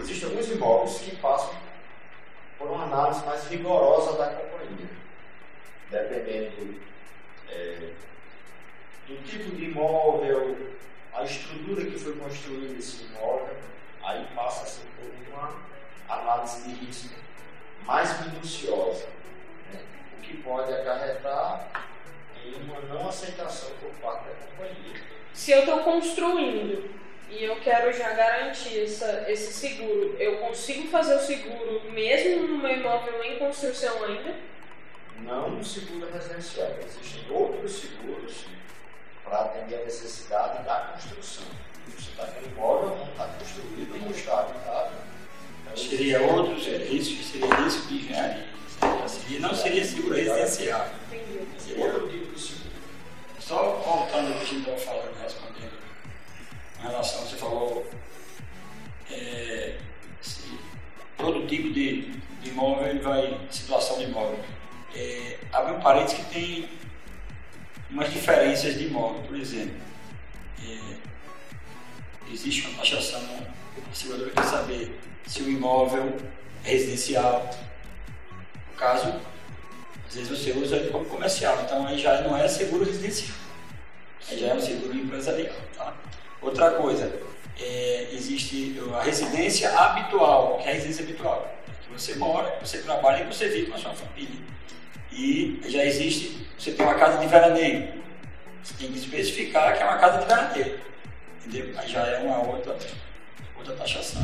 Existem alguns imóveis que passam por uma análise mais rigorosa da companhia, dependendo é, do tipo de imóvel, a estrutura que foi construída esse imóvel, aí passa a ser por uma análise de risco mais minuciosa, né? o que pode acarretar em uma não aceitação por parte da companhia. Se eu estou construindo e eu quero já garantir essa, esse seguro, eu consigo fazer o seguro mesmo no meu imóvel em construção ainda? Não no seguro residencial. Existem outros seguros para atender a necessidade da construção. Você está com imóvel, não está construído, não está habitado. Então, seria outro serviço que seria risco de engenharia. Seria, não seria seguro residencial. Seria outro tipo de seguro. Só voltando ao que a gente estava falando, respondendo, em falou, é, todo tipo de, de imóvel ele vai, situação de imóvel. É, abre um parênteses que tem umas diferenças de imóvel, por exemplo. É, existe uma taxação, a seguradora quer saber se o imóvel é residencial. No caso, às vezes você usa ele como comercial, então aí já não é seguro residencial, aí já é um seguro empresarial. Tá? Outra coisa, é, existe a residência habitual, que é a residência habitual, você mora, você trabalha e você vive com a sua família. E já existe, você tem uma casa de veraneio, você tem que especificar que é uma casa de veraneio, entendeu? Aí já é uma outra, outra taxação.